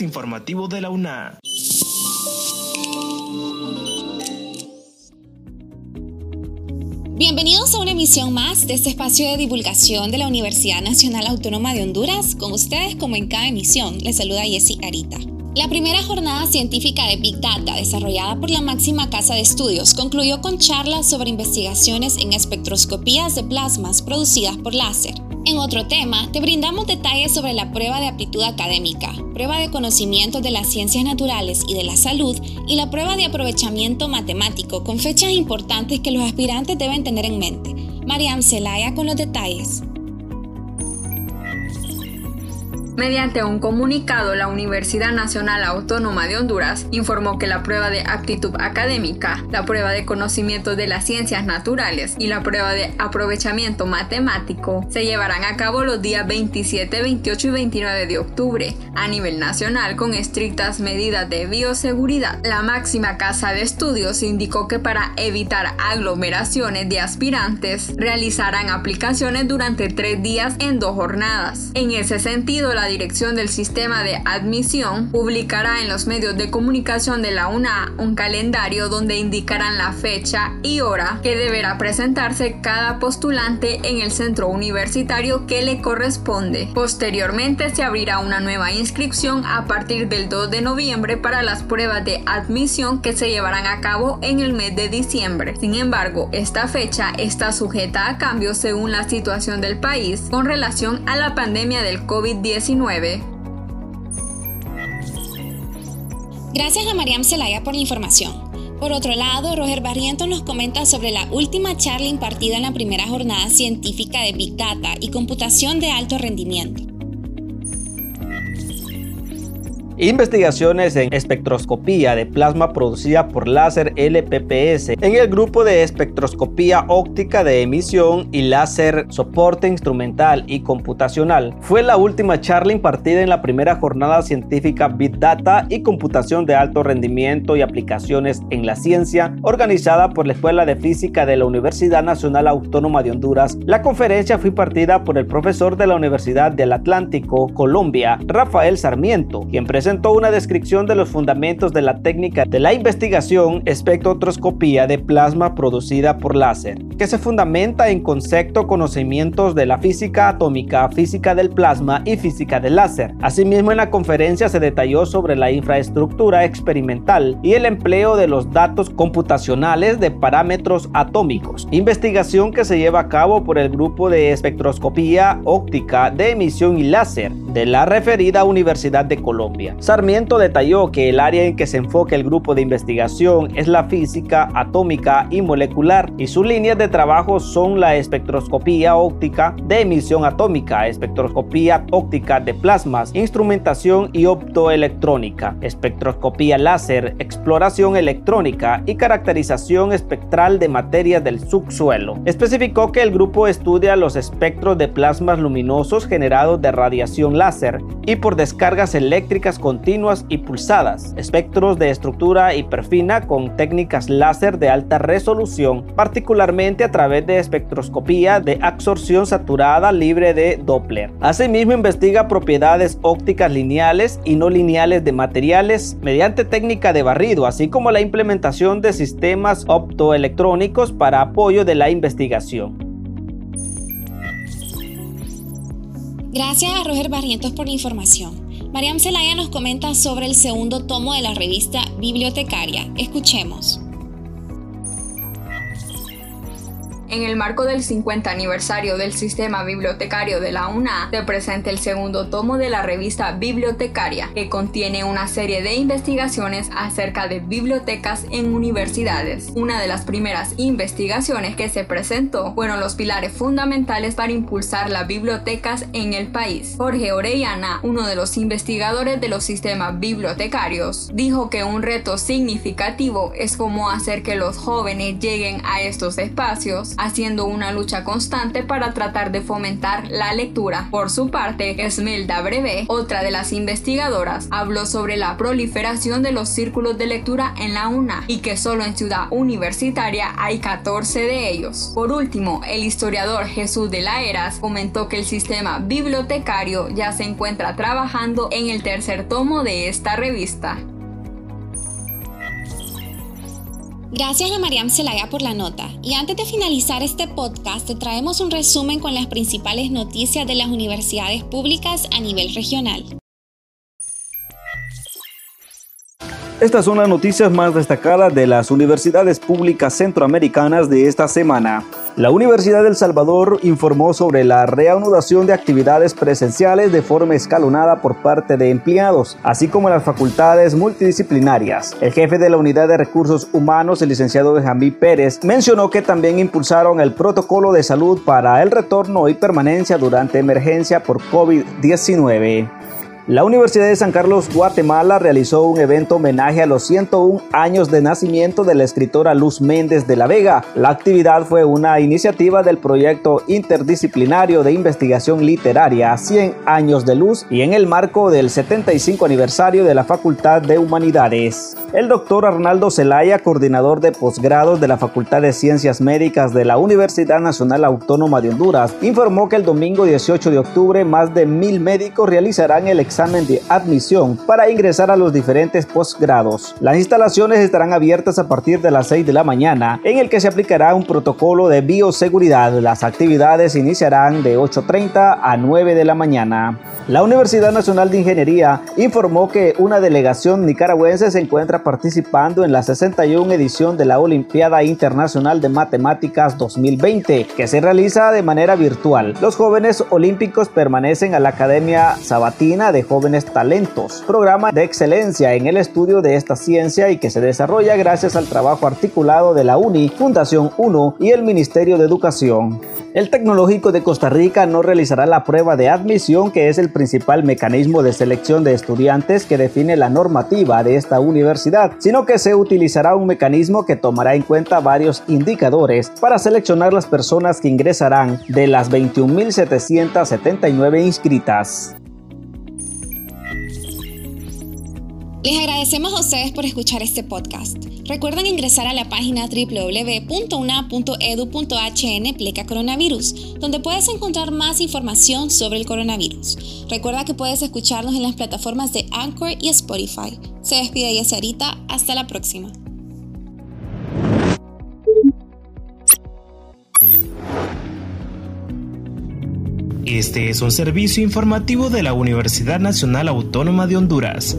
Informativo de la UNA. Bienvenidos a una emisión más de este espacio de divulgación de la Universidad Nacional Autónoma de Honduras. Con ustedes, como en cada emisión, les saluda Jessie Arita. La primera jornada científica de Big Data desarrollada por la máxima casa de estudios concluyó con charlas sobre investigaciones en espectroscopías de plasmas producidas por láser. En otro tema, te brindamos detalles sobre la prueba de aptitud académica, prueba de conocimientos de las ciencias naturales y de la salud y la prueba de aprovechamiento matemático con fechas importantes que los aspirantes deben tener en mente. Mariam Celaya con los detalles. Mediante un comunicado, la Universidad Nacional Autónoma de Honduras informó que la prueba de aptitud académica, la prueba de conocimiento de las ciencias naturales y la prueba de aprovechamiento matemático se llevarán a cabo los días 27, 28 y 29 de octubre a nivel nacional con estrictas medidas de bioseguridad. La máxima casa de estudios indicó que para evitar aglomeraciones de aspirantes realizarán aplicaciones durante tres días en dos jornadas. En ese sentido, la Dirección del Sistema de Admisión publicará en los medios de comunicación de la UNA un calendario donde indicarán la fecha y hora que deberá presentarse cada postulante en el centro universitario que le corresponde. Posteriormente se abrirá una nueva inscripción a partir del 2 de noviembre para las pruebas de admisión que se llevarán a cabo en el mes de diciembre. Sin embargo, esta fecha está sujeta a cambios según la situación del país con relación a la pandemia del COVID-19 Gracias a Mariam Zelaya por la información. Por otro lado, Roger Barrientos nos comenta sobre la última charla impartida en la primera jornada científica de Big Data y computación de alto rendimiento. Investigaciones en espectroscopía de plasma producida por láser LPPS en el grupo de espectroscopía óptica de emisión y láser soporte instrumental y computacional. Fue la última charla impartida en la primera jornada científica Big Data y computación de alto rendimiento y aplicaciones en la ciencia organizada por la Escuela de Física de la Universidad Nacional Autónoma de Honduras. La conferencia fue impartida por el profesor de la Universidad del Atlántico, Colombia, Rafael Sarmiento, quien presentó presentó una descripción de los fundamentos de la técnica de la investigación espectroscopía de plasma producida por láser, que se fundamenta en concepto conocimientos de la física atómica, física del plasma y física del láser. Asimismo, en la conferencia se detalló sobre la infraestructura experimental y el empleo de los datos computacionales de parámetros atómicos, investigación que se lleva a cabo por el grupo de espectroscopía óptica de emisión y láser de la referida Universidad de Colombia. Sarmiento detalló que el área en que se enfoca el grupo de investigación es la física atómica y molecular y sus líneas de trabajo son la espectroscopía óptica de emisión atómica, espectroscopía óptica de plasmas, instrumentación y optoelectrónica, espectroscopía láser, exploración electrónica y caracterización espectral de materias del subsuelo. Especificó que el grupo estudia los espectros de plasmas luminosos generados de radiación láser y por descargas eléctricas continuas y pulsadas, espectros de estructura hiperfina con técnicas láser de alta resolución, particularmente a través de espectroscopía de absorción saturada libre de Doppler. Asimismo, investiga propiedades ópticas lineales y no lineales de materiales mediante técnica de barrido, así como la implementación de sistemas optoelectrónicos para apoyo de la investigación. Gracias a Roger Barrientos por la información. Mariam Zelaya nos comenta sobre el segundo tomo de la revista Bibliotecaria. Escuchemos. En el marco del 50 aniversario del sistema bibliotecario de la UNA, se presenta el segundo tomo de la revista Bibliotecaria, que contiene una serie de investigaciones acerca de bibliotecas en universidades. Una de las primeras investigaciones que se presentó fueron los pilares fundamentales para impulsar las bibliotecas en el país. Jorge Orellana, uno de los investigadores de los sistemas bibliotecarios, dijo que un reto significativo es cómo hacer que los jóvenes lleguen a estos espacios haciendo una lucha constante para tratar de fomentar la lectura. Por su parte, Esmelda Breve, otra de las investigadoras, habló sobre la proliferación de los círculos de lectura en la UNA y que solo en Ciudad Universitaria hay 14 de ellos. Por último, el historiador Jesús de la Heras comentó que el sistema bibliotecario ya se encuentra trabajando en el tercer tomo de esta revista. Gracias a Mariam Zelaya por la nota. Y antes de finalizar este podcast, te traemos un resumen con las principales noticias de las universidades públicas a nivel regional. Estas son las noticias más destacadas de las universidades públicas centroamericanas de esta semana. La Universidad del Salvador informó sobre la reanudación de actividades presenciales de forma escalonada por parte de empleados, así como las facultades multidisciplinarias. El jefe de la Unidad de Recursos Humanos, el licenciado Benjamín Pérez, mencionó que también impulsaron el protocolo de salud para el retorno y permanencia durante emergencia por COVID-19. La Universidad de San Carlos, Guatemala, realizó un evento homenaje a los 101 años de nacimiento de la escritora Luz Méndez de la Vega. La actividad fue una iniciativa del proyecto interdisciplinario de investigación literaria 100 años de luz y en el marco del 75 aniversario de la Facultad de Humanidades. El doctor Arnaldo Zelaya, coordinador de posgrados de la Facultad de Ciencias Médicas de la Universidad Nacional Autónoma de Honduras, informó que el domingo 18 de octubre más de mil médicos realizarán el examen de admisión para ingresar a los diferentes posgrados. Las instalaciones estarán abiertas a partir de las 6 de la mañana, en el que se aplicará un protocolo de bioseguridad. Las actividades iniciarán de 8.30 a 9 de la mañana. La Universidad Nacional de Ingeniería informó que una delegación nicaragüense se encuentra participando en la 61 edición de la Olimpiada Internacional de Matemáticas 2020, que se realiza de manera virtual. Los jóvenes olímpicos permanecen a la Academia Sabatina de Jóvenes Talentos, programa de excelencia en el estudio de esta ciencia y que se desarrolla gracias al trabajo articulado de la UNI, Fundación 1 y el Ministerio de Educación. El Tecnológico de Costa Rica no realizará la prueba de admisión, que es el principal mecanismo de selección de estudiantes que define la normativa de esta universidad, sino que se utilizará un mecanismo que tomará en cuenta varios indicadores para seleccionar las personas que ingresarán de las 21.779 inscritas. Les agradecemos a ustedes por escuchar este podcast. Recuerden ingresar a la página www.una.edu.hn pleca coronavirus, donde puedes encontrar más información sobre el coronavirus. Recuerda que puedes escucharnos en las plataformas de Anchor y Spotify. Se despide Yacerita, hasta la próxima. Este es un servicio informativo de la Universidad Nacional Autónoma de Honduras.